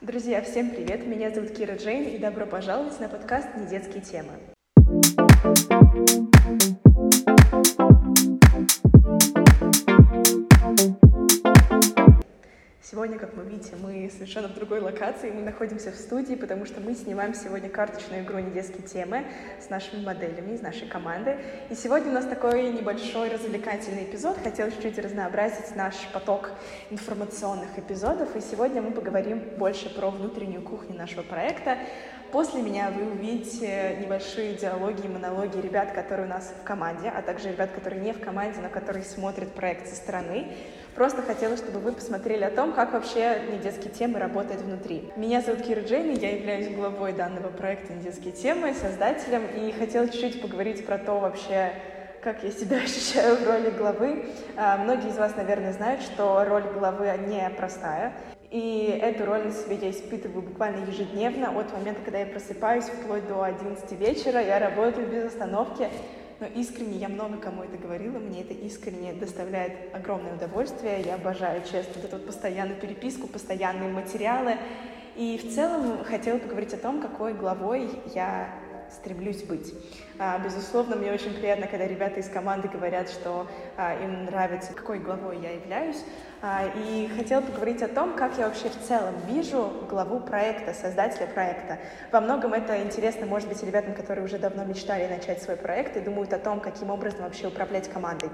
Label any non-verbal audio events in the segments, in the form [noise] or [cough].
Друзья, всем привет! Меня зовут Кира Джейн и добро пожаловать на подкаст «Недетские темы». Как вы видите, мы совершенно в другой локации, мы находимся в студии, потому что мы снимаем сегодня карточную игру «Недетские темы» с нашими моделями из нашей команды. И сегодня у нас такой небольшой развлекательный эпизод. Хотел чуть-чуть разнообразить наш поток информационных эпизодов, и сегодня мы поговорим больше про внутреннюю кухню нашего проекта. После меня вы увидите небольшие диалоги и монологи ребят, которые у нас в команде, а также ребят, которые не в команде, но которые смотрят проект со стороны. Просто хотела, чтобы вы посмотрели о том, как вообще недетские темы работают внутри. Меня зовут Кира Джейн, я являюсь главой данного проекта «Недетские темы», создателем, и хотела чуть-чуть поговорить про то вообще, как я себя [laughs] ощущаю в роли главы. А, многие из вас, наверное, знают, что роль главы не простая. И эту роль на себе я испытываю буквально ежедневно, от момента, когда я просыпаюсь, вплоть до 11 вечера. Я работаю без остановки, но искренне я много кому это говорила, мне это искренне доставляет огромное удовольствие. Я обожаю, честно, вот эту вот постоянную переписку, постоянные материалы. И в целом хотела поговорить о том, какой главой я стремлюсь быть. А, безусловно, мне очень приятно, когда ребята из команды говорят, что а, им нравится, какой главой я являюсь. А, и хотела поговорить о том, как я вообще в целом вижу главу проекта, создателя проекта. Во многом это интересно, может быть, ребятам, которые уже давно мечтали начать свой проект и думают о том, каким образом вообще управлять командой.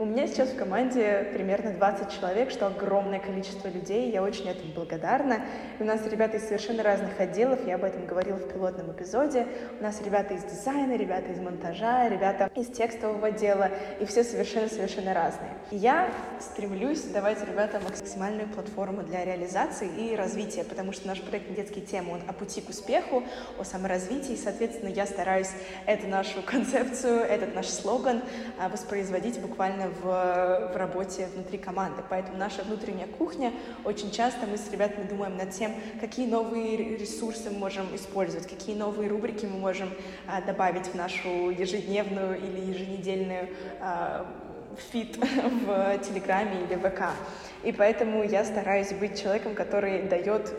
У меня сейчас в команде примерно 20 человек, что огромное количество людей, я очень этому благодарна. У нас ребята из совершенно разных отделов, я об этом говорила в пилотном эпизоде. У нас ребята из дизайна, ребята из монтажа, ребята из текстового отдела, и все совершенно-совершенно разные. И я стремлюсь давать ребятам максимальную платформу для реализации и развития, потому что наш проект «Детские темы», он о пути к успеху, о саморазвитии, и, соответственно, я стараюсь эту нашу концепцию, этот наш слоган а, воспроизводить буквально в, в работе внутри команды. Поэтому наша внутренняя кухня, очень часто мы с ребятами думаем над тем, какие новые ресурсы мы можем использовать, какие новые рубрики мы можем а, добавить в нашу ежедневную или еженедельную а, фит [laughs] в Телеграме или ВК. И поэтому я стараюсь быть человеком, который дает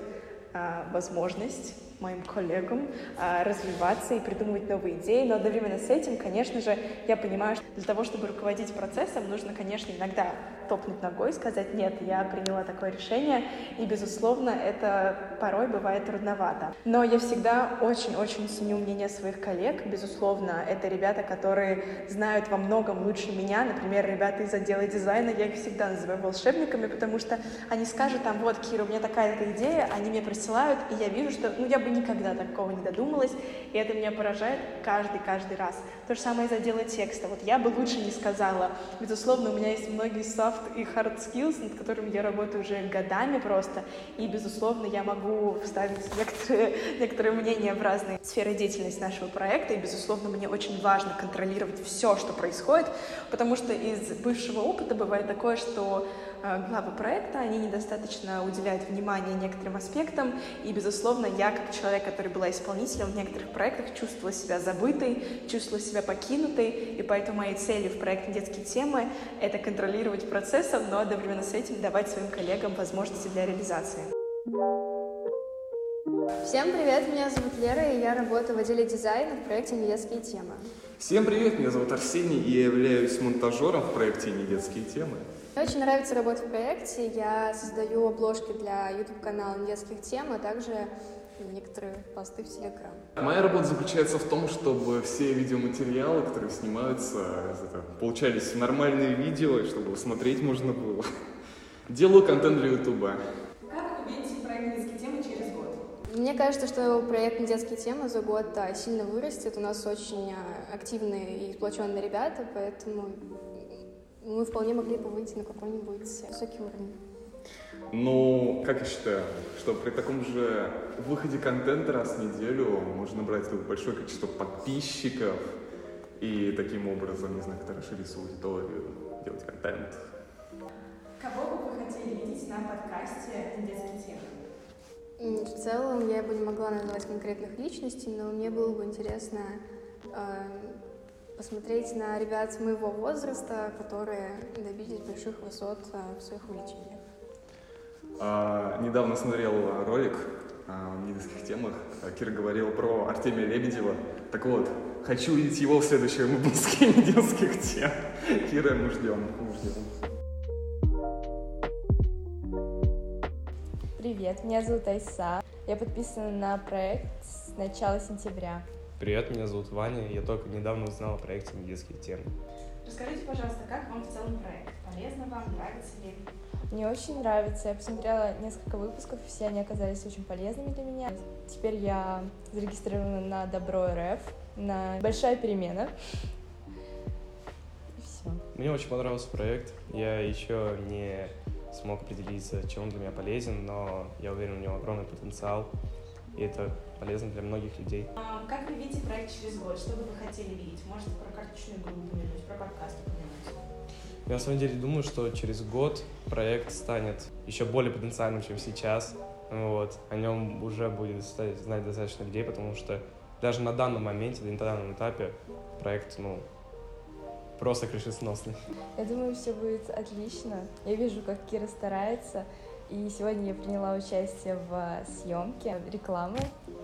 а, возможность моим коллегам а, развиваться и придумывать новые идеи, но одновременно с этим, конечно же, я понимаю, что для того, чтобы руководить процессом, нужно, конечно, иногда топнуть ногой, сказать «нет, я приняла такое решение», и, безусловно, это порой бывает трудновато. Но я всегда очень-очень ценю мнение своих коллег, безусловно, это ребята, которые знают во многом лучше меня, например, ребята из отдела дизайна, я их всегда называю волшебниками, потому что они скажут там, вот, Кира, у меня такая-то идея, они мне присылают, и я вижу, что, ну, я бы никогда такого не додумалась, и это меня поражает каждый-каждый раз. То же самое из отдела текста. Вот я бы лучше не сказала. Безусловно, у меня есть многие soft и hard skills, над которыми я работаю уже годами просто, и, безусловно, я могу вставить некоторые, некоторые мнения в разные сферы деятельности нашего проекта, и, безусловно, мне очень важно контролировать все, что происходит, потому что из бывшего опыта бывает такое, что Э, главы проекта, они недостаточно уделяют внимания некоторым аспектам, и, безусловно, я, как человек, который была исполнителем в некоторых проектах, чувствовала себя забытой, чувствовала себя покинутой, и поэтому моей целью в проекте «Детские темы» — это контролировать процессом, но одновременно с этим давать своим коллегам возможности для реализации. Всем привет, меня зовут Лера, и я работаю в отделе дизайна в проекте «Недетские темы». Всем привет, меня зовут Арсений, и я являюсь монтажером в проекте «Недетские темы». Мне очень нравится работать в проекте. Я создаю обложки для YouTube-канала детских тем, а также некоторые посты в Telegram. Моя работа заключается в том, чтобы все видеоматериалы, которые снимаются, получались нормальные видео, чтобы смотреть можно было. [laughs] Делаю контент для YouTube. Как вы видите проект «Детские темы» через год? Мне кажется, что проект «Детские темы» за год да, сильно вырастет. У нас очень а, активные и сплоченные ребята, поэтому мы вполне могли бы выйти на какой-нибудь высокий уровень. Ну, как я считаю, что при таком же выходе контента раз в неделю можно набрать большое количество подписчиков и таким образом, не знаю, как-то расширить свою аудиторию, делать контент. Кого бы вы хотели видеть на подкасте «Детские темы»? В целом я бы не могла назвать конкретных личностей, но мне было бы интересно э, посмотреть на ребят моего возраста, которые добились больших высот а, в своих увлечениях. А, недавно смотрел ролик а, в медицинских темах. Кира говорил про Артемия Лебедева. Так вот, хочу видеть его в следующем выпуске [laughs] медицинских тем. Кира, мы ждем, мы ждем. Привет, меня зовут Айса. Я подписана на проект с начала сентября. Привет, меня зовут Ваня. Я только недавно узнал о проекте «Медицинские темы». Расскажите, пожалуйста, как вам в целом проект? Полезно вам, нравится ли? Мне очень нравится. Я посмотрела несколько выпусков, все они оказались очень полезными для меня. Теперь я зарегистрирована на Добро РФ, на Большая перемена. И все. Мне очень понравился проект. Я еще не смог определиться, чем он для меня полезен, но я уверен, у него огромный потенциал, и это полезно для многих людей. А, как вы видите проект через год? Что бы вы хотели видеть? Может, про карточную игру упомянуть, про подкаст упомянуть? Я на самом деле думаю, что через год проект станет еще более потенциальным, чем сейчас. Вот. О нем уже будет знать достаточно людей, потому что даже на данном моменте, на данном этапе проект, ну, просто крышесносный. Я думаю, все будет отлично. Я вижу, как Кира старается. И сегодня я приняла участие в съемке рекламы,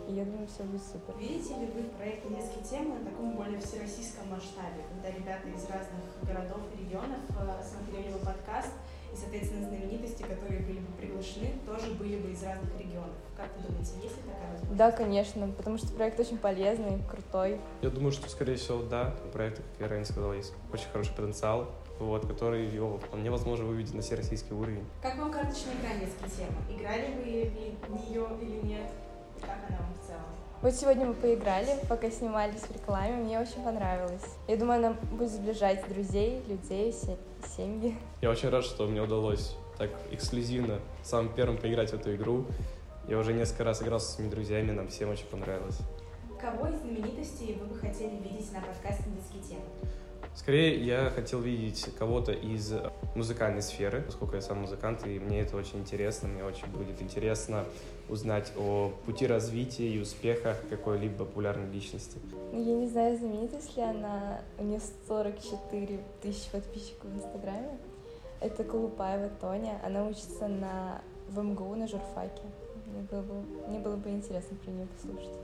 и я думаю, все будет супер. Видите ли вы проект «Детские темы» на таком более всероссийском масштабе, когда ребята из разных городов и регионов э, смотрели его подкаст, и, соответственно, знаменитости, которые были бы приглашены, тоже были бы из разных регионов. Как вы думаете, есть ли такая возможность? Да, конечно, потому что проект очень полезный, крутой. Я думаю, что, скорее всего, да. У проекта, как я ранее сказал, есть очень хороший потенциал, вот, который его вполне возможно выведет на всероссийский уровень. Как вам карточная игра темы? Играли вы в нее или нет? Как она вам в целом? Вот сегодня мы поиграли, пока снимались в рекламе, мне очень понравилось. Я думаю, она будет сближать друзей, людей, семьи. Я очень рад, что мне удалось так эксклюзивно самым первым поиграть в эту игру. Я уже несколько раз играл со своими друзьями, нам всем очень понравилось. Кого из знаменитостей вы бы хотели видеть на подкасте «Детские темы»? Скорее, я хотел видеть кого-то из музыкальной сферы, поскольку я сам музыкант, и мне это очень интересно. Мне очень будет интересно узнать о пути развития и успеха какой-либо популярной личности. Я не знаю, знаменитость ли она. У нее 44 тысячи подписчиков в Инстаграме. Это Колупаева Тоня. Она учится на в МГУ на журфаке. Мне было бы, мне было бы интересно про нее послушать.